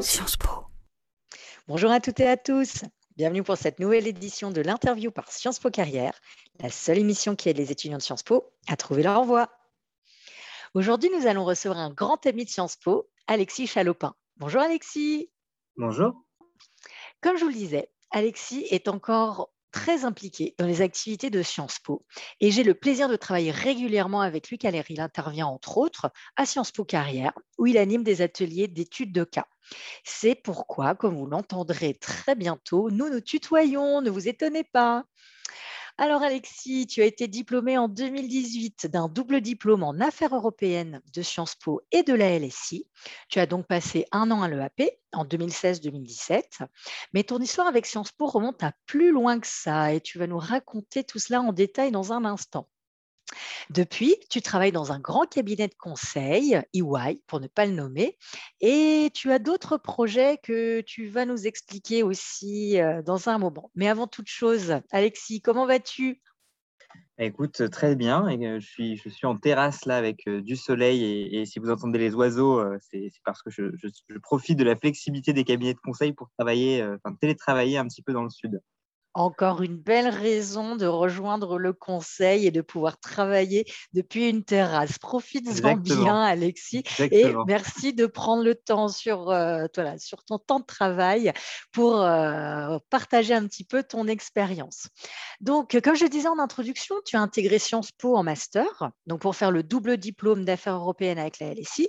Sciences Po. Bonjour à toutes et à tous. Bienvenue pour cette nouvelle édition de l'interview par Sciences Po Carrière, la seule émission qui aide les étudiants de Sciences Po à trouver leur voie. Aujourd'hui, nous allons recevoir un grand ami de Sciences Po, Alexis Chalopin. Bonjour Alexis. Bonjour. Comme je vous le disais, Alexis est encore très impliqué dans les activités de Sciences Po et j'ai le plaisir de travailler régulièrement avec lui car il intervient entre autres à Sciences Po Carrière où il anime des ateliers d'études de cas. C'est pourquoi, comme vous l'entendrez très bientôt, nous nous tutoyons, ne vous étonnez pas. Alors Alexis, tu as été diplômé en 2018 d'un double diplôme en affaires européennes de Sciences Po et de la LSI. Tu as donc passé un an à l'EAP en 2016-2017. Mais ton histoire avec Sciences Po remonte à plus loin que ça et tu vas nous raconter tout cela en détail dans un instant. Depuis, tu travailles dans un grand cabinet de conseil, EY pour ne pas le nommer, et tu as d'autres projets que tu vas nous expliquer aussi euh, dans un moment. Mais avant toute chose, Alexis, comment vas-tu? Écoute, très bien. Euh, je, suis, je suis en terrasse là avec euh, du soleil et, si vous entendez les oiseaux, c'est parce que je, je, profite de la flexibilité des cabinets de conseil pour travailler, enfin télétravailler un petit peu dans le sud. Encore une belle raison de rejoindre le conseil et de pouvoir travailler depuis une terrasse. Profite-en bien, Alexis. Et merci de prendre le temps sur, euh, sur ton temps de travail pour euh, partager un petit peu ton expérience. Donc, comme je disais en introduction, tu as intégré Sciences Po en master, donc pour faire le double diplôme d'affaires européennes avec la LSI.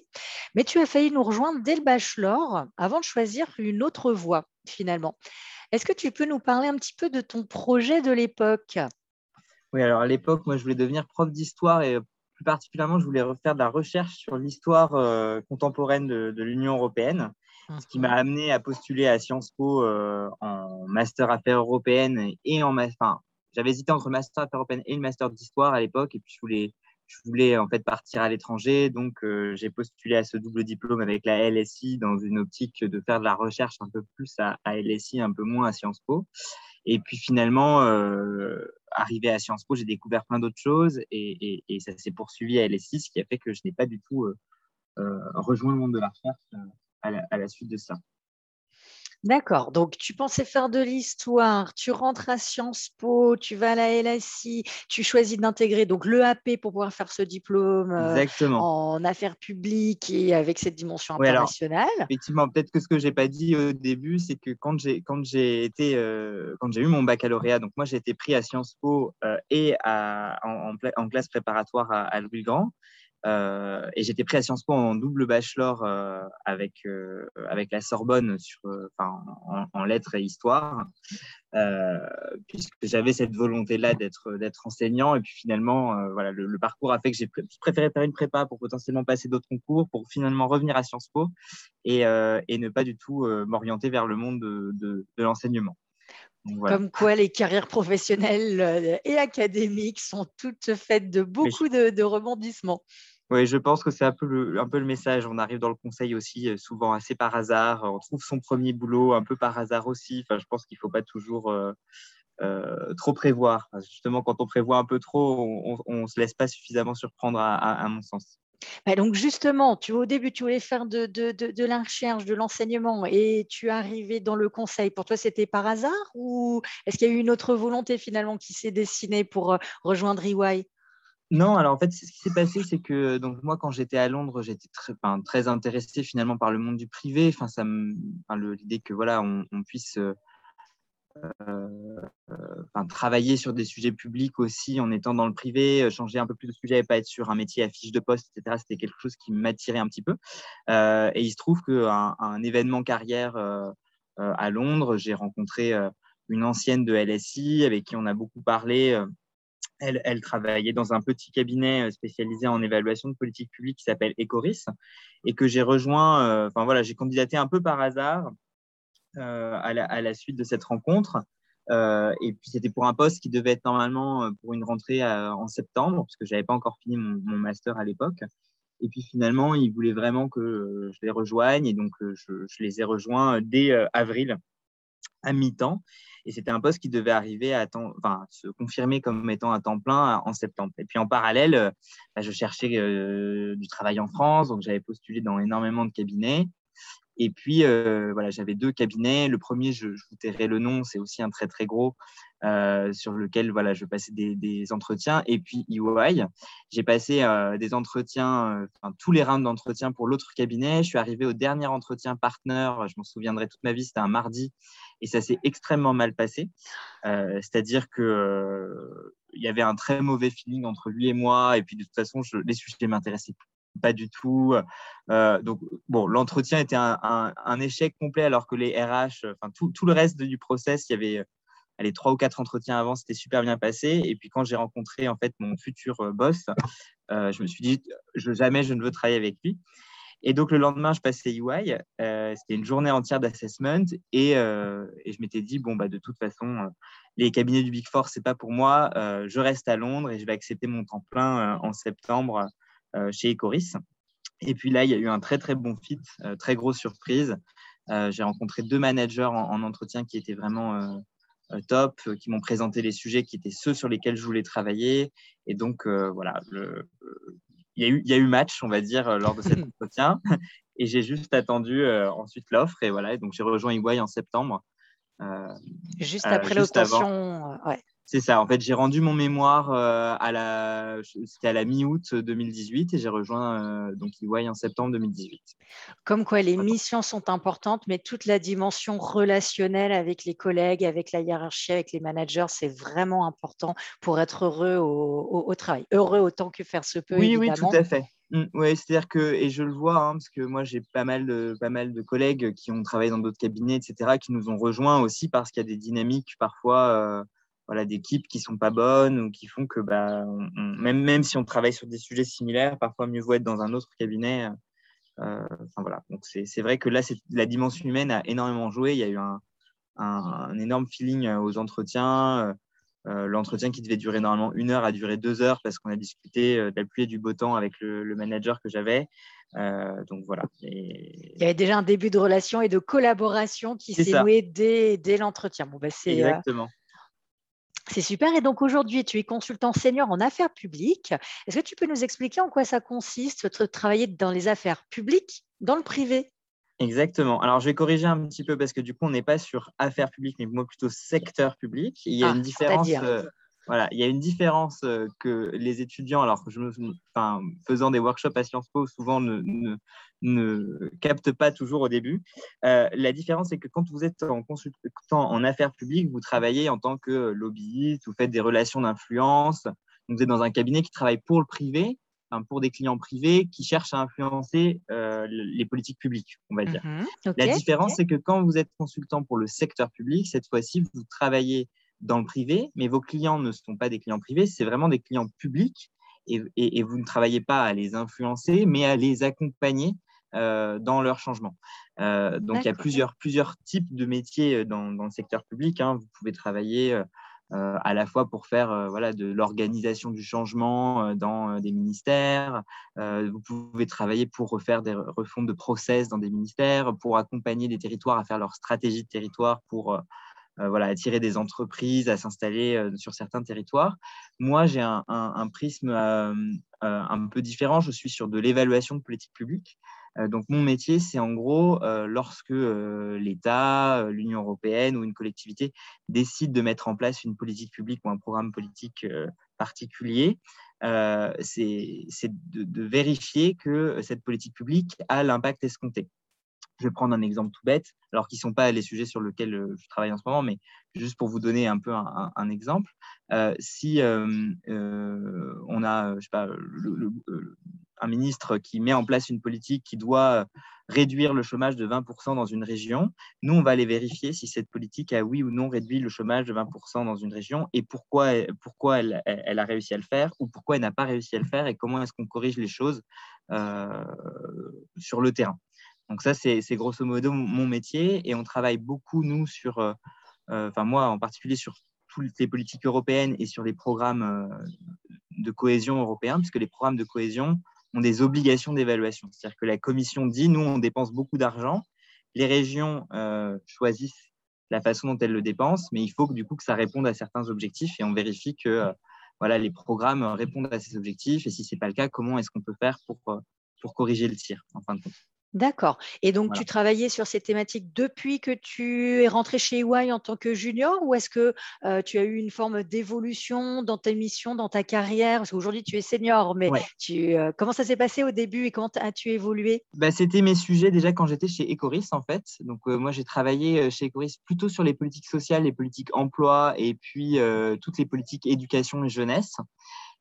Mais tu as failli nous rejoindre dès le bachelor avant de choisir une autre voie finalement. Est-ce que tu peux nous parler un petit peu de ton projet de l'époque? Oui, alors à l'époque, moi, je voulais devenir prof d'histoire et plus particulièrement, je voulais refaire de la recherche sur l'histoire euh, contemporaine de, l'Union européenne, ce qui m'a mhm. amené à postuler à Sciences Po euh, en master affaires européennes et en enfin, j'avais hésité entre master affaires européennes et le master d'histoire à l'époque, et puis je voulais je voulais en fait partir à l'étranger, donc euh, j'ai postulé à ce double diplôme avec la LSI dans une optique de faire de la recherche un peu plus à, LSI, un peu moins à Sciences Po. Et puis finalement, euh, arrivé à Sciences Po, j'ai découvert plein d'autres choses et, ça s'est poursuivi à LSI, ce qui a fait que je n'ai pas du tout euh, rejoint le monde de la recherche à la suite de ça. D'accord. Donc, tu pensais faire de l'histoire, tu rentres à Sciences Po, tu vas à la LSI, tu choisis d'intégrer donc l'EAP pour pouvoir faire ce diplôme euh, en affaires publiques et avec cette dimension internationale. effectivement, peut-être que ce que j'ai pas dit au début, c'est que quand j'ai quand j'ai été euh, quand j'ai eu mon baccalauréat, donc moi j'ai été pris à Sciences Po euh, et à, en, en, classe préparatoire à, à Louis Grand. Euh, et j'étais pris à Sciences Po en double bachelor euh, avec, euh, avec la Sorbonne sur, en, lettres et histoire, puisque j'avais cette volonté-là d'être, enseignant. Et puis finalement, voilà, le, parcours a fait que j'ai préféré faire une prépa pour potentiellement passer d'autres concours, pour finalement revenir à Sciences Po et, et ne pas du tout m'orienter vers le monde de, de, l'enseignement. Comme quoi les carrières professionnelles et académiques sont toutes faites de beaucoup de, de rebondissements. Oui, je pense que c'est un peu, le, message. On arrive dans le conseil aussi euh, souvent assez par hasard. On trouve son premier boulot un peu par hasard aussi. Enfin, je pense qu'il ne faut pas toujours euh, euh, trop prévoir. Justement, quand on prévoit un peu trop, on ne se laisse pas suffisamment surprendre, à, mon sens. Bah, donc justement, tu, au début, tu voulais faire de la recherche, de l'enseignement, et tu es arrivé dans le conseil. Pour toi, c'était par hasard ou est-ce qu'il y a eu une autre volonté finalement qui s'est dessinée pour rejoindre EY non, alors en fait, ce qui s'est passé, c'est que donc moi, quand j'étais à Londres, j'étais très, enfin, intéressé finalement par le monde du privé. Enfin, ça l'idée que voilà, on, puisse euh, euh, travailler sur des sujets publics aussi en étant dans le privé, changer un peu plus de sujet et pas être sur un métier à fiche de poste, etc. C'était quelque chose qui m'attirait un petit peu. Euh, et il se trouve qu'un un événement carrière à Londres, j'ai rencontré une ancienne de LSI avec qui on a beaucoup parlé elle, travaillait dans un petit cabinet euh, spécialisé en évaluation de politique publique qui s'appelle Ecoris et que j'ai rejoint, euh, enfin voilà, j'ai candidaté un peu par hasard euh, à, la, suite de cette rencontre. et puis c'était pour un poste qui devait être normalement pour une rentrée en septembre, parce que je n'avais pas encore fini mon, master à l'époque. Et puis finalement, ils voulaient vraiment que je les rejoigne, et donc je, je les ai rejoints dès avril à mi-temps. Et c'était un poste qui devait arriver à temps, se confirmer comme étant à temps plein en septembre. Et puis en parallèle, euh, bah, je cherchais euh, du travail en France, donc j'avais postulé dans énormément de cabinets. Et puis, euh, voilà, j'avais deux cabinets. Le premier, je, vous tairai le nom, c'est aussi un très, très gros, sur lequel voilà, je passais des, entretiens. Et puis, EY, j'ai passé des entretiens, tous les rounds d'entretien pour l'autre cabinet. Je suis arrivé au dernier entretien partner, je m'en souviendrai toute ma vie, c'était un mardi, et ça s'est extrêmement mal passé. C'est-à-dire que il y avait un très mauvais feeling entre lui et moi, et puis de toute façon, les sujets m'intéressaient pas du tout. Euh, donc, bon, l'entretien était un, échec complet alors que les RH, enfin, tout, le reste du process, il y avait les trois ou quatre entretiens avant, c'était super bien passé. Et puis, quand j'ai rencontré en fait mon futur euh, boss, euh, je me suis dit, jamais je ne veux travailler avec lui. Et donc, le lendemain, je passais UI. c'était une journée entière d'assessment. Et, et, je m'étais dit, bon, bah, de toute façon, les cabinets du Big Four, c'est pas pour moi. je reste à Londres et je vais accepter mon temps plein en septembre euh, chez Ecoris. Et puis là, il y a eu un très très bon fit, euh, très grosse surprise. Euh, j'ai rencontré deux managers en, entretien qui étaient vraiment top, qui m'ont présenté les sujets qui étaient ceux sur lesquels je voulais travailler. Et donc, voilà, il, y a eu, il y a eu match, on va dire, lors de cet entretien. Et j'ai juste attendu ensuite l'offre. Et voilà, donc j'ai rejoint EY en septembre. juste après l'obtention. Ouais. C'est ça. En fait, j'ai rendu mon mémoire euh, à la, c'était à la mi-août 2018 et j'ai rejoint euh, donc EY en septembre 2018. Comme quoi, les missions sont importantes, mais toute la dimension relationnelle avec les collègues, avec la hiérarchie, avec les managers, c'est vraiment important pour être heureux au, travail. Heureux autant que faire se peut. Oui, oui, tout à fait. Mmh, oui, c'est-à-dire que, et je le vois, hein, parce que moi j'ai pas mal, de, pas mal de collègues qui ont travaillé dans d'autres cabinets, etc., qui nous ont rejoints aussi parce qu'il y a des dynamiques parfois. Euh, voilà, d'équipes qui sont pas bonnes ou qui font que bah, même, même si on travaille sur des sujets similaires, parfois mieux vaut être dans un autre cabinet. Euh, voilà. Donc c'est vrai que là, la dimension humaine a énormément joué. Il y a eu un, un, énorme feeling euh, aux entretiens. Euh, l'entretien qui devait durer normalement une heure a duré deux heures parce qu'on a discuté de la pluie et du beau temps avec le, manager que j'avais. donc voilà. Il y avait déjà un début de relation et de collaboration qui s'est noué dès, dès l'entretien. Bon, bah, Exactement. C'est super. Et donc aujourd'hui, tu es consultant senior en affaires publiques. Est-ce que tu peux nous expliquer en quoi ça consiste de travailler dans les affaires publiques, dans le privé? Exactement. Alors, je vais corriger un petit peu parce que du coup, on n'est pas sur affaires publiques, mais moi plutôt secteur public. Il y a ah, une différence. Euh, voilà, il y a une différence euh, que les étudiants, alors je me, enfin, faisant des workshops à Sciences Po, souvent ne, ne, ne captent pas toujours au début. Euh, la différence, c'est que quand vous êtes en consultant en affaires publiques, vous travaillez en tant que lobbyiste, vous faites des relations d'influence, vous êtes dans un cabinet qui travaille pour le privé, pour des clients privés qui cherchent à influencer euh, les politiques publiques, on va dire. Mhm, la différence, c'est que quand vous êtes consultant pour le secteur public, cette fois-ci, vous travaillez dans le privé, mais vos clients ne sont pas des clients privés, c'est vraiment des clients publics et, vous ne travaillez pas à les influencer, mais à les accompagner euh, dans leur changement. Euh, donc, il y a plusieurs, plusieurs types de métiers euh, dans, le secteur public. Hein. Vous pouvez travailler à la fois pour faire voilà, de l'organisation du changement dans des ministères. vous pouvez travailler pour refaire des refontes de process dans des ministères, pour accompagner des territoires à faire leur stratégie de territoire pour voilà, attirer des entreprises à s'installer euh, sur certains territoires. Moi, j'ai un, prisme euh, un peu différent. Je suis sur de l'évaluation de politique publique. donc, mon métier, c'est en gros lorsque l'État, l'Union européenne ou une collectivité décide de mettre en place une politique publique ou un programme politique particulier, c'est de, vérifier que cette politique publique a l'impact escompté. Je vais prendre un exemple tout bête, alors qu'ils ne sont pas les sujets sur lesquels euh, je travaille en ce moment, mais juste pour vous donner un peu un, exemple. Euh, si euh, on a un ministre qui met en place une politique qui doit réduire le chômage de 20% dans une région, nous, on va aller vérifier si cette politique a oui ou non réduit le chômage de 20% dans une région et pourquoi, pourquoi elle, a réussi à le faire ou pourquoi elle n'a pas réussi à le faire et comment est-ce qu'on corrige les choses sur le terrain. Donc ça, c'est grosso modo mon métier et on travaille beaucoup, nous, sur, euh, euh, enfin moi en particulier, sur toutes les politiques européennes et sur les programmes euh, de cohésion européens, puisque les programmes de cohésion ont des obligations d'évaluation. C'est-à-dire que la Commission dit, nous, on dépense beaucoup d'argent, les régions choisissent la façon dont elles le dépensent, mais il faut que, du coup que ça réponde à certains objectifs et on vérifie que voilà, les programmes répondent à ces objectifs et si ce n'est pas le cas, comment est-ce qu'on peut faire pour, pour corriger le tir en fin de compte. D'accord. Et donc, tu travaillais sur ces thématiques depuis que tu es rentré chez EY en tant que junior ou est-ce que euh, tu as eu une forme d'évolution dans ta mission, dans ta carrière? Parce qu'aujourd'hui, tu es senior, mais tu, euh, comment ça s'est passé au début et comment as-tu évolué? Bah, C'était mes sujets déjà quand j'étais chez Ecoris, en fait. Donc, euh, moi, j'ai travaillé chez Ecoris plutôt sur les politiques sociales, les politiques emploi et puis toutes les politiques éducation et jeunesse.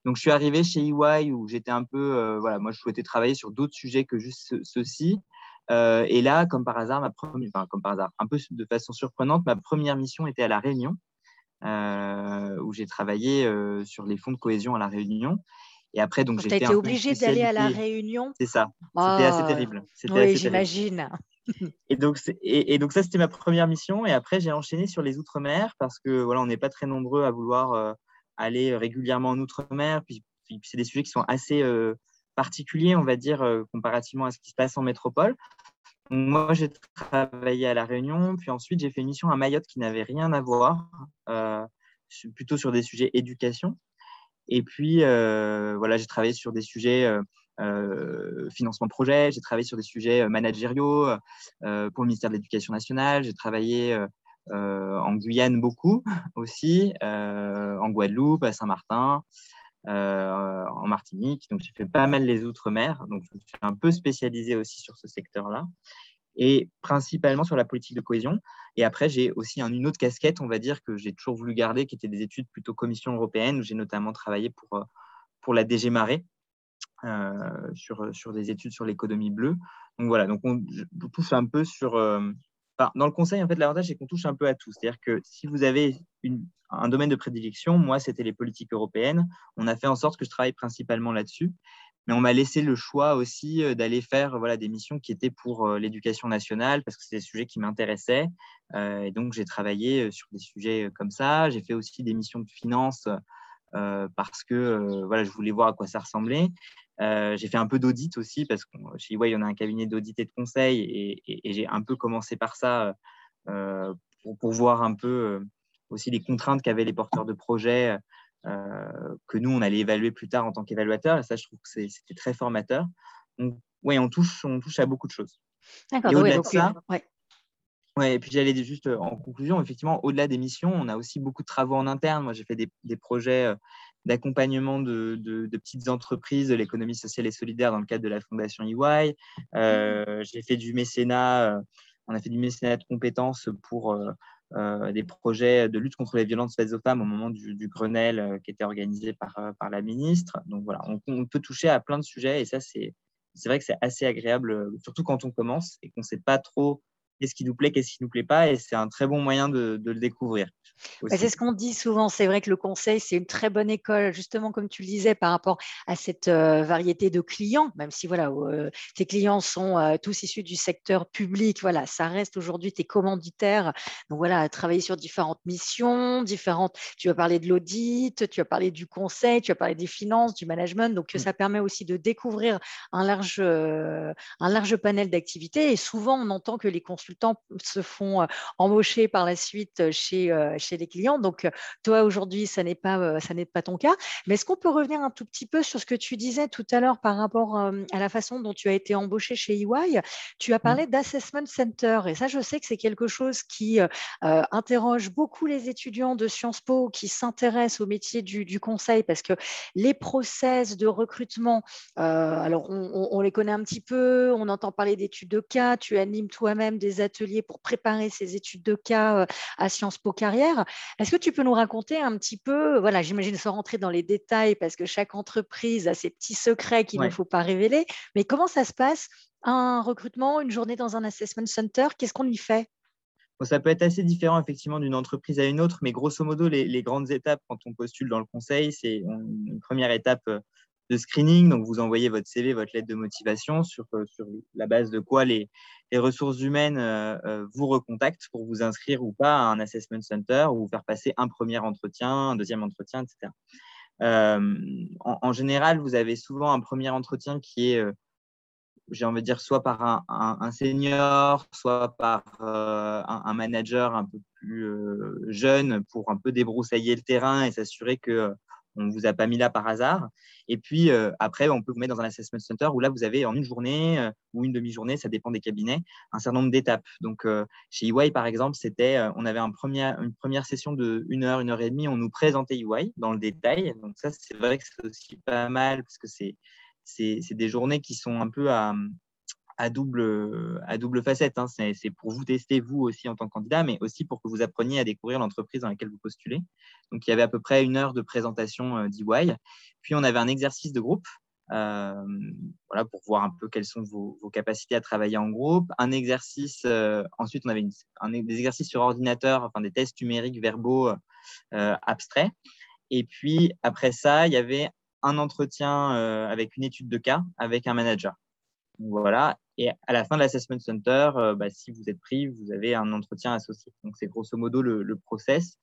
Donc, je suis arrivé chez EY où j'étais un peu, euh, voilà, moi, je souhaitais travailler sur d'autres sujets que juste ceux-ci. Euh, et là, comme par hasard, ma première, enfin, comme par hasard, un peu de façon surprenante, ma première mission était à La Réunion, euh, où j'ai travaillé sur les fonds de cohésion à La Réunion. Et après, donc. Tu été obligé d'aller à La Réunion? C'est ça. C'était assez ah, terrible. Oui, j'imagine. Et donc, et, donc, ça, c'était ma première mission. Et après, j'ai enchaîné sur les Outre-mer parce que voilà, on n'est pas très nombreux à vouloir aller régulièrement en Outre-mer. Puis, c'est des sujets qui sont assez euh, particuliers, on va dire, euh, comparativement à ce qui se passe en métropole. moi, j'ai travaillé à La Réunion, puis ensuite, j'ai fait une mission à Mayotte qui n'avait rien à voir, euh, plutôt sur des sujets éducation. Et puis, voilà, j'ai travaillé sur des sujets financement projet, j'ai travaillé sur des sujets managériaux pour le ministère de l'Éducation nationale, j'ai travaillé euh, en Guyane beaucoup aussi, euh, en Guadeloupe, à Saint-Martin, euh, en Martinique. Donc j'ai fait pas mal les outre-mer, donc je suis un peu spécialisé aussi sur ce secteur-là et principalement sur la politique de cohésion. Et après, j'ai aussi une autre casquette, on va dire, que j'ai toujours voulu garder, qui était des études plutôt Commission européenne, où j'ai notamment travaillé pour, pour la DG Marais, sur, sur des études sur l'économie bleue. Donc voilà, donc on, touche un peu sur, dans le conseil, en fait, l'avantage, c'est qu'on touche un peu à tout. C'est-à-dire que si vous avez un domaine de prédilection, moi, c'était les politiques européennes. On a fait en sorte que je travaille principalement là-dessus. Mais on m'a laissé le choix aussi euh, d'aller faire des missions qui étaient pour euh, l'éducation nationale, parce que c'est des sujets qui m'intéressaient. Euh, et donc, j'ai travaillé sur des sujets comme ça. J'ai fait aussi des missions de finance parce que je voulais voir à quoi ça ressemblait. Euh, j'ai fait un peu d'audit aussi parce que chez EY, on a un cabinet d'audit et de conseil et, j'ai un peu commencé par ça euh, pour, voir un peu euh, aussi les contraintes qu'avaient les porteurs de projets que nous, on allait évaluer plus tard en tant qu'évaluateur. Et ça, je trouve que c'était très formateur. Donc, oui, on touche, on touche à beaucoup de choses. D'accord, au-delà de ça, Ouais, et puis j'allais juste en conclusion, effectivement, au-delà des missions, on a aussi beaucoup de travaux en interne. Moi, j'ai fait des, des projets d'accompagnement de, petites entreprises de l'économie sociale et solidaire dans le cadre de la fondation EY. Euh, j'ai fait du mécénat, euh, on a fait du mécénat de compétences pour euh, des projets de lutte contre les violences faites aux femmes au moment du, Grenelle qui était organisé par, par la ministre. Donc voilà, on, peut toucher à plein de sujets et ça, c'est vrai que c'est assez agréable, surtout quand on commence et qu'on ne sait pas trop qu'est-ce qui nous plaît, qu'est-ce qui ne nous plaît pas, et c'est un très bon moyen de, le découvrir. Bah, c'est ce qu'on dit souvent, c'est vrai que le conseil, c'est une très bonne école, justement, comme tu le disais, par rapport à cette euh, variété de clients, même si voilà, euh, tes clients sont euh, tous issus du secteur public, voilà, ça reste aujourd'hui tes commanditaires. Donc voilà, travailler sur différentes missions, différentes, tu as parlé de l'audit, tu as parlé du conseil, tu as parlé des finances, du management, donc mmh. ça permet aussi de découvrir un large, un large panel d'activités, et souvent on entend que les consultants temps se font embaucher par la suite chez, chez les clients. Donc, toi, aujourd'hui, ça n'est pas, ça n'est pas ton cas. Mais est-ce qu'on peut revenir un tout petit peu sur ce que tu disais tout à l'heure par rapport à la façon dont tu as été embauché chez EY Tu as mmh. parlé d'Assessment Center. Et ça, je sais que c'est quelque chose qui interroge beaucoup les étudiants de Sciences Po qui s'intéressent au métier du, du, conseil parce que les process de recrutement, alors on, on, les connaît un petit peu, on entend parler d'études de cas, tu animes toi-même des ateliers pour préparer ces études de cas euh, à Sciences Po Carrière. Est-ce que tu peux nous raconter un petit peu, voilà, j'imagine sans rentrer dans les détails parce que chaque entreprise a ses petits secrets qu'il ne faut pas révéler, mais comment ça se passe un recrutement, une journée dans un assessment center, qu'est-ce qu'on y fait? Ça peut être assez différent effectivement d'une entreprise à une autre, mais grosso modo, les, les, grandes étapes quand on postule dans le conseil, c'est une première étape euh, de screening. Donc, vous envoyez votre CV, votre lettre de motivation sur, euh, sur la base de quoi les, les ressources humaines euh, euh, vous recontactent pour vous inscrire ou pas à un assessment center ou faire passer un premier entretien, un deuxième entretien, etc. en, général, vous avez souvent un premier entretien qui est, j'ai envie de dire, soit par un, senior, soit par un, manager un peu plus jeune pour un peu débroussailler le terrain et s'assurer que on ne vous a pas mis là par hasard. Et puis après, on peut vous mettre dans un assessment center où là, vous avez en une journée ou une demi-journée, ça dépend des cabinets, un certain nombre d'étapes. Donc chez EY, par exemple, c'était, on avait une première session de une heure, une heure et demie, on nous présentait EY dans le détail. Donc ça, c'est vrai que c'est aussi pas mal parce que c'est des journées qui sont un peu à, à double, à double facette. Hein. C'est pour vous tester, vous aussi en tant que candidat, mais aussi pour que vous appreniez à découvrir l'entreprise dans laquelle vous postulez. Donc, il y avait à peu près une heure de présentation euh, d'EY. Puis, on avait un exercice de groupe euh, voilà, pour voir un peu quelles sont vos, capacités à travailler en groupe. Un exercice, euh, ensuite, on avait des exercices sur ordinateur, enfin des tests numériques verbaux abstraits. Et puis, après ça, il y avait un entretien avec une étude de cas avec un manager. Voilà. Et à la fin de l'assessment center, euh, bah, si vous êtes pris, vous avez un entretien associé. Donc, c'est grosso modo le, process.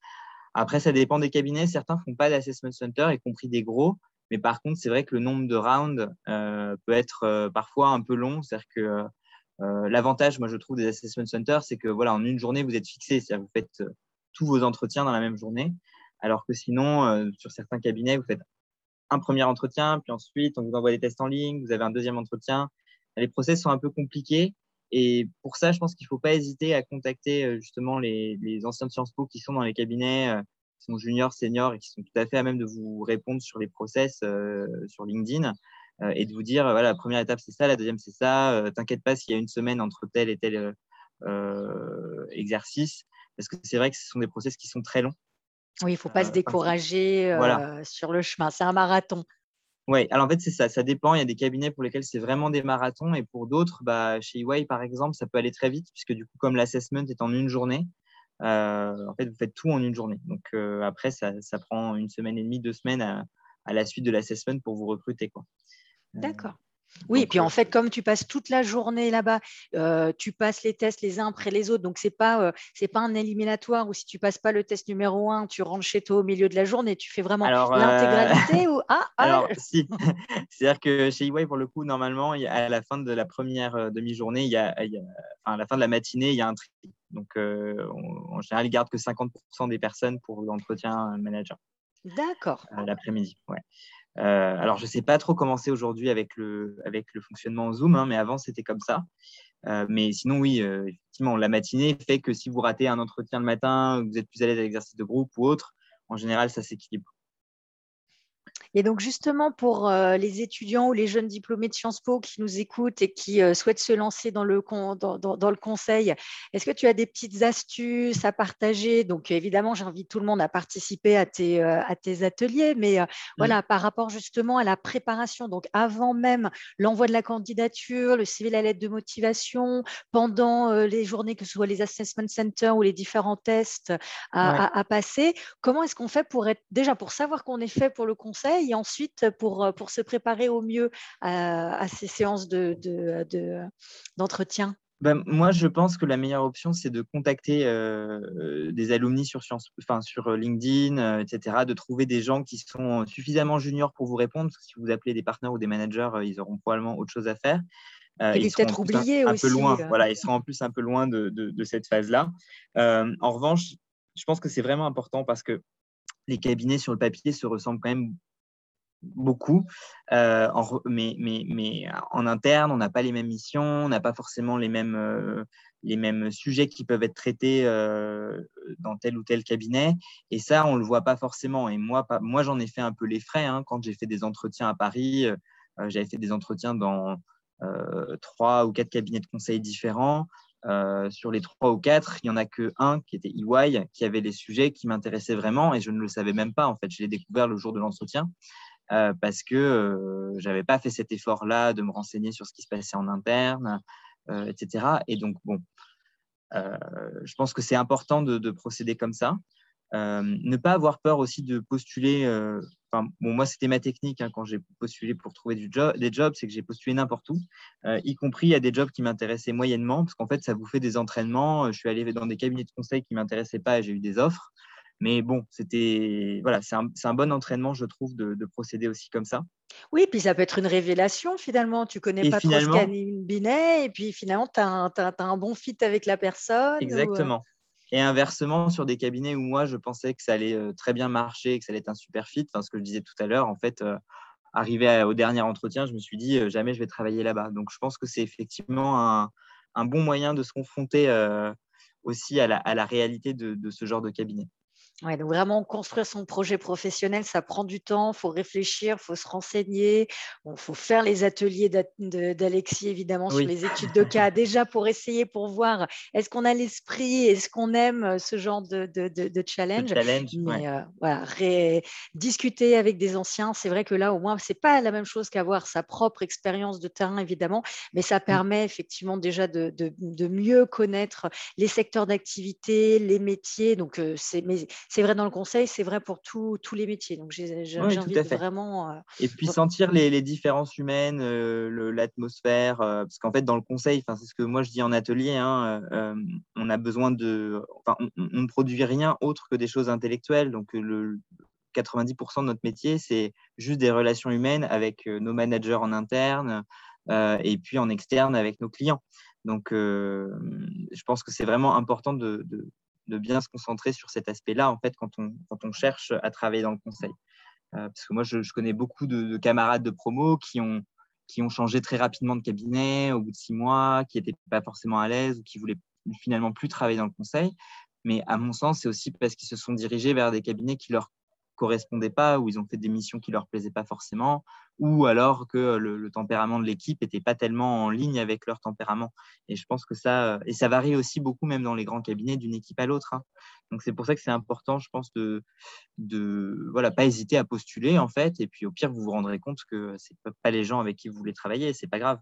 Après, ça dépend des cabinets. Certains ne font pas d'assessment center, y compris des gros. Mais par contre, c'est vrai que le nombre de rounds euh, peut être euh, parfois un peu long. C'est-à-dire que l'avantage, moi, je trouve, des assessment centers, c'est que voilà, en une journée, vous êtes fixé. C'est-à-dire que vous faites tous vos entretiens dans la même journée. Alors que sinon, sur certains cabinets, vous faites un premier entretien, puis ensuite, on vous envoie des tests en ligne, vous avez un deuxième entretien, les process sont un peu compliqués. Et pour ça, je pense qu'il ne faut pas hésiter à contacter euh, justement les, anciens de Sciences Po qui sont dans les cabinets, euh, qui sont juniors, seniors et qui sont tout à fait à même de vous répondre sur les process euh, sur LinkedIn et de vous dire voilà, la première étape c'est ça, la deuxième c'est ça. T'inquiète pas s'il y a une semaine entre tel et tel exercice, parce que c'est vrai que ce sont des process qui sont très longs. Oui, il ne faut pas se décourager sur le chemin. C'est un marathon. Oui, alors en fait, c'est ça, ça dépend. Il y a des cabinets pour lesquels c'est vraiment des marathons et pour d'autres, bah, chez EY par exemple, ça peut aller très vite puisque du coup, comme l'assessment est en une journée, euh, en fait, vous faites tout en une journée. Donc euh, après, ça, ça, prend une semaine et demie, deux semaines à, à la suite de l'assessment pour vous recruter. Euh, D'accord. Oui, et puis en fait, comme tu passes toute la journée là-bas, tu passes les tests les uns après les autres. Donc, ce n'est pas, pas un éliminatoire où si tu passes pas le test numéro un, tu rentres chez toi au milieu de la journée. Tu fais vraiment l'intégralité ou... ah, ah Alors, si. C'est-à-dire que chez EY, pour le coup, normalement, à la fin de la première demi-journée, il y a, à la fin de la matinée, il y a un tri. Donc, en général, ils gardent que 50% des personnes pour l'entretien manager. D'accord. L'après-midi, ouais. Euh, alors, je ne sais pas trop comment c'est aujourd'hui avec le, avec le fonctionnement en Zoom, hein, mais avant, c'était comme ça. Euh, mais sinon, oui, euh, effectivement, la matinée fait que si vous ratez un entretien le matin, vous êtes plus à l'aise à l'exercice de groupe ou autre, en général, ça s'équilibre. Et donc justement pour euh, les étudiants ou les jeunes diplômés de Sciences Po qui nous écoutent et qui euh, souhaitent se lancer dans le, dans, le conseil, est-ce que tu as des petites astuces à partager? Donc évidemment, j'invite tout le monde à participer à tes, euh, à tes ateliers, mais voilà, par rapport justement à la préparation, donc avant même l'envoi de la candidature, le CV, la lettre de motivation, pendant les journées, que ce soit les assessment centers ou les différents tests à, à passer, comment est-ce qu'on fait pour être déjà pour savoir qu'on est fait pour le conseil et ensuite pour, euh, pour se préparer au mieux à, ces séances d'entretien de, de, ben, moi, je pense que la meilleure option, c'est de contacter euh, des alumni sur, enfin, sur euh, LinkedIn, etc., de trouver des gens qui sont suffisamment juniors pour vous répondre. Parce que si vous appelez des partenaires ou des managers, ils auront probablement autre chose à faire. ils peut-être oubliés un, aussi. peu loin. Voilà, ils seront en plus un peu loin de, de, de cette phase-là. en revanche, je pense que c'est vraiment important parce que les cabinets sur le papier se ressemblent quand même beaucoup, euh, mais, mais, mais, en interne, on n'a pas les mêmes missions, on n'a pas forcément les mêmes, euh, les mêmes sujets qui peuvent être traités euh, dans tel ou tel cabinet. Et ça, on ne le voit pas forcément. Et moi, moi j'en ai fait un peu les frais hein, quand j'ai fait des entretiens à Paris. J'avais fait des entretiens dans trois ou quatre cabinets de conseil différents. sur les trois ou quatre, il n'y en a que un qui était EY, qui avait les sujets qui m'intéressaient vraiment et je ne le savais même pas. En fait, je l'ai découvert le jour de l'entretien. Euh, parce que euh, je n'avais pas fait cet effort-là de me renseigner sur ce qui se passait en interne, euh, etc. Et donc, bon, je pense que c'est important de, procéder comme ça. ne pas avoir peur aussi de postuler. bon, moi, c'était ma technique hein, quand j'ai postulé pour trouver des jobs, c'est que j'ai postulé n'importe où, y compris à des jobs qui m'intéressaient moyennement, parce qu'en fait, ça vous fait des entraînements. Je suis allé dans des cabinets de conseil qui ne m'intéressaient pas et j'ai eu des offres. Mais bon, c'était voilà, c'est un, bon entraînement, je trouve, de, procéder aussi comme ça. Oui, puis ça peut être une révélation finalement. Tu connais pas trop ce Binet, et puis finalement, tu as, un bon fit avec la personne. Exactement. Et inversement, sur des cabinets où moi, je pensais que ça allait très bien marcher, que ça allait être un super fit, enfin, ce que je disais tout à l'heure, en fait, arrivé au dernier entretien, je me suis dit, jamais je vais travailler là-bas. Donc, je pense que c'est effectivement un, un, bon moyen de se confronter aussi à la, à la réalité de, de, ce genre de cabinet. Ouais, donc vraiment construire son projet professionnel, ça prend du temps, il faut réfléchir, il faut se renseigner, il faut faire les ateliers d'Alexis évidemment sur les études de cas déjà pour essayer, pour voir est-ce qu'on a l'esprit, est-ce qu'on aime euh, ce genre de, de, challenge? Mais euh, voilà, discuter avec des anciens, c'est vrai que là au moins c'est pas la même chose qu'avoir sa propre expérience de terrain évidemment, mais ça mmh. permet effectivement déjà de, mieux connaître les secteurs d'activité, les métiers. Donc euh, c'est c'est vrai dans le conseil, c'est vrai pour tous les métiers. Donc, j'invite vraiment. Euh, et puis sentir les, différences humaines, euh, l'atmosphère, euh, parce qu'en fait, dans le conseil, c'est ce que moi je dis en atelier, hein, on a besoin de. Enfin, on, ne produit rien autre que des choses intellectuelles. Donc, le 90% de notre métier, c'est juste des relations humaines avec nos managers en interne et puis en externe avec nos clients. Donc, je pense que c'est vraiment important de, de bien se concentrer sur cet aspect-là, en fait, quand on, quand on cherche à travailler dans le conseil. Euh, parce que moi, je, connais beaucoup de, camarades de promo qui ont, qui ont changé très rapidement de cabinet au bout de six mois, qui n'étaient pas forcément à l'aise ou qui voulaient finalement plus travailler dans le conseil. Mais à mon sens, c'est aussi parce qu'ils se sont dirigés vers des cabinets qui leur correspondaient pas, ou ils ont fait des missions qui leur plaisaient pas forcément, ou alors que le, tempérament de l'équipe n'était pas tellement en ligne avec leur tempérament. Et je pense que ça, et ça varie aussi beaucoup même dans les grands cabinets d'une équipe à l'autre. Hein. Donc c'est pour ça que c'est important, je pense, de, de voilà, pas hésiter à postuler en fait, et puis au pire vous vous rendrez compte que c'est pas les gens avec qui vous voulez travailler, c'est pas grave.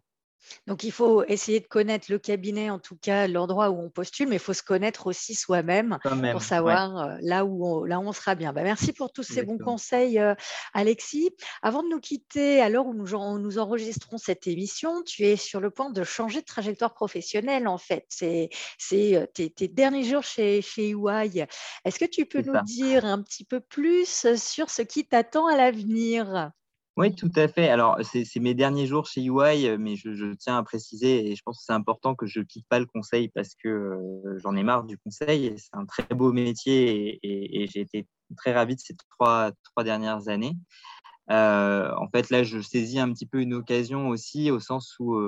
Donc, il faut essayer de connaître le cabinet, en tout cas l'endroit où on postule, mais il faut se connaître aussi soi-même pour savoir euh, là, où on, là on sera bien. Bah, merci pour tous ces bons conseils, euh, Alexis. Avant de nous quitter, à l'heure où nous, nous, enregistrons cette émission, tu es sur le point de changer de trajectoire professionnelle, en fait. C'est euh, tes, tes, derniers jours chez, chez EY. Est-ce que tu peux nous dire un petit peu plus sur ce qui t'attend à l'avenir? Oui, tout à fait. Alors, c'est mes derniers jours chez UI, euh, mais je, tiens à préciser, et je pense que c'est important que je ne quitte pas le conseil parce que euh, j'en ai marre du conseil. C'est un très beau métier et, j'ai été très ravi de ces trois, dernières années. Euh, en fait, là, je saisis un petit peu une occasion aussi au sens où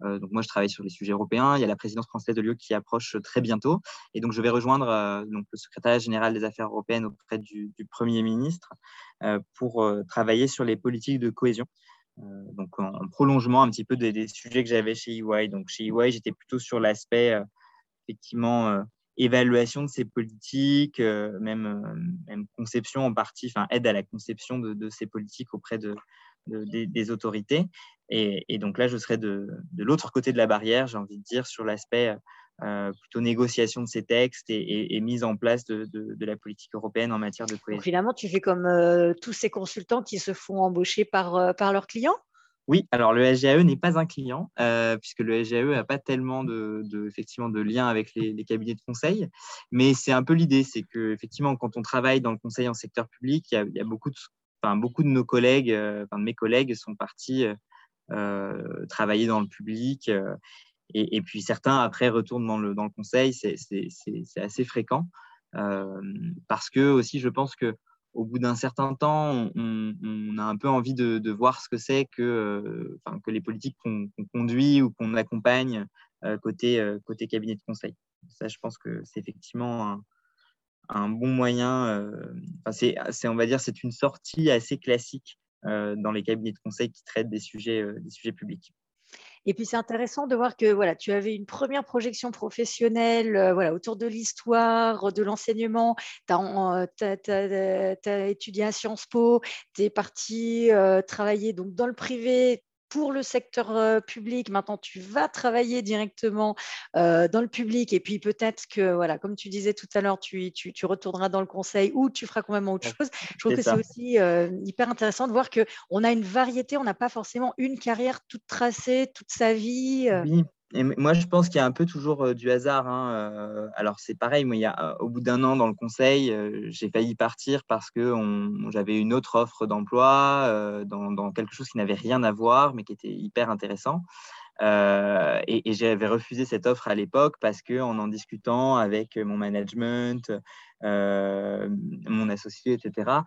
donc moi, je travaille sur les sujets européens. Il y a la présidence française de l'UE qui approche très bientôt. Et donc, je vais rejoindre euh, donc, le secrétaire général des affaires européennes auprès du, Premier ministre euh, pour travailler sur les politiques de cohésion. donc, en, prolongement un petit peu des, sujets que j'avais chez EY. Donc, chez EY, j'étais plutôt sur l'aspect, effectivement, évaluation de ces politiques, même, même conception en partie, enfin, aide à la conception de ces politiques auprès de, des, autorités. Et, donc là, je serai de, l'autre côté de la barrière, j'ai envie de dire, sur l'aspect euh, plutôt négociation de ces textes et, mise en place de, la politique européenne en matière de cohésion. finalement, tu fais comme euh, tous ces consultants qui se font embaucher par, euh, par leurs clients? Oui, alors le SGAE n'est pas un client, puisque le SGAE n'a pas tellement de, effectivement, de lien avec les, cabinets de conseil. Mais c'est un peu l'idée, c'est que effectivement, quand on travaille dans le conseil en secteur public, il y a, il y a beaucoup de beaucoup de nos collègues, euh, de mes collègues sont partis euh, travailler dans le public. Euh, et, puis certains, après, retournent dans le, conseil. C'est assez fréquent. parce que aussi, je pense que au bout d'un certain temps, on, a un peu envie de, voir ce que c'est que, que les politiques qu'on conduit ou qu'on accompagne côté, côté cabinet de conseil. Ça, je pense que c'est effectivement un, un bon moyen. Euh, c'est, on va dire, c'est une sortie assez classique euh, dans les cabinets de conseil qui traitent des sujets, euh, des sujets publics. Et puis c'est intéressant de voir que voilà, tu avais une première projection professionnelle voilà, autour de l'histoire, de l'enseignement. Tu as, étudié à Sciences Po, tu es parti travailler donc, dans le privé, pour le secteur public. Maintenant, tu vas travailler directement euh, dans le public et puis peut-être que, voilà, comme tu disais tout à l'heure, tu, tu, retourneras dans le conseil ou tu feras quand même autre chose. Je trouve que c'est aussi euh, hyper intéressant de voir qu'on a une variété, on n'a pas forcément une carrière toute tracée toute sa vie. Moi, je pense qu'il y a un peu toujours du hasard. Hein, alors, c'est pareil, moi, il y a, au bout d'un an dans le conseil, j'ai failli partir parce que j'avais une autre offre d'emploi dans, quelque chose qui n'avait rien à voir, mais qui était hyper intéressant. et, j'avais refusé cette offre à l'époque parce que en en discutant avec mon management, mon associé, etc.,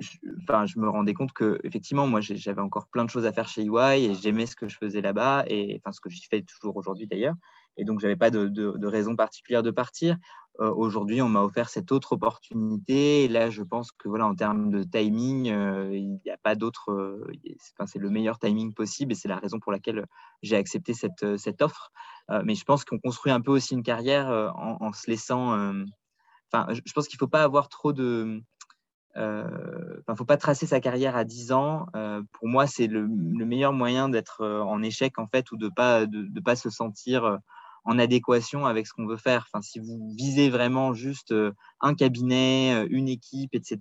je, je me rendais compte que effectivement, moi, j'avais encore plein de choses à faire chez EY et j'aimais ce que je faisais là-bas et enfin ce que j'y fais toujours aujourd'hui d'ailleurs. Et donc, j'avais pas de, raison particulière de partir. Euh, aujourd'hui, on m'a offert cette autre opportunité. Et là, je pense que voilà, en termes de timing, euh, il n'y a pas d'autre. Euh, c'est le meilleur timing possible et c'est la raison pour laquelle j'ai accepté cette, cette offre. mais je pense qu'on construit un peu aussi une carrière en, se laissant. Enfin, je pense qu'il ne faut pas avoir trop de euh, ne faut pas tracer sa carrière à 10 ans. Euh, pour moi, c'est le, meilleur moyen d'être euh, en échec, en fait, ou de pas, de, pas se sentir en adéquation avec ce qu'on veut faire. Enfin, si vous visez vraiment juste un cabinet, une équipe, etc.,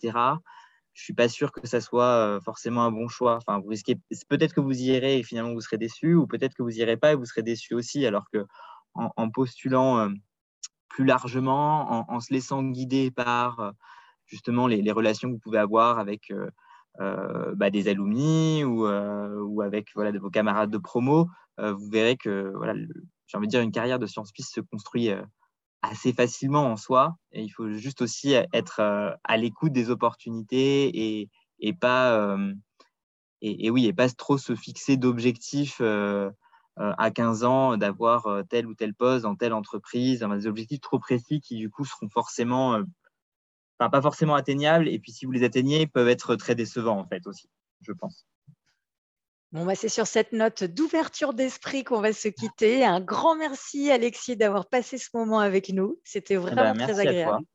je ne suis pas sûr que ça soit forcément un bon choix. Enfin, vous risquez, peut-être que vous y irez et finalement vous serez déçu, ou peut-être que vous irez pas et vous serez déçu aussi, alors que en, postulant plus largement, en, se laissant guider par justement les, relations que vous pouvez avoir avec euh, euh, bah, des alumni ou, euh, avec vos camarades de promo, vous verrez que voilà, j'ai envie de dire une carrière de Sciences Piste se construit assez facilement en soi. Et il faut juste aussi être à l'écoute des opportunités et, pas et, oui et pas trop se fixer d'objectifs à 15 ans d'avoir tel ou tel poste dans telle entreprise, des objectifs trop précis qui du coup seront forcément pas forcément atteignables. Et puis, si vous les atteignez, ils peuvent être très décevants, en fait, aussi, je pense. Bon, bah c'est sur cette note d'ouverture d'esprit qu'on va se quitter. Un grand merci, Alexis, d'avoir passé ce moment avec nous. C'était eh ben, vraiment très agréable.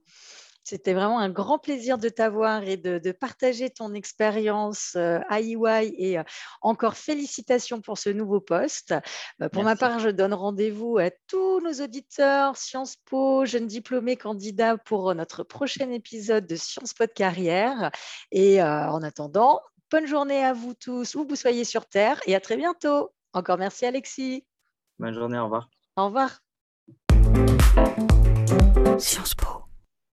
C'était vraiment un grand plaisir de t'avoir et de, partager ton expérience euh, à EY et euh, encore félicitations pour ce nouveau poste. Euh, pour ma part, je donne rendez-vous à tous nos auditeurs Sciences Po, jeunes diplômés candidats pour notre prochain épisode de Sciences Po de carrière. Et en attendant, bonne journée à vous tous, où vous soyez sur Terre et à très bientôt. Encore merci Alexis. Bonne journée, au revoir. Au revoir. Sciences Po.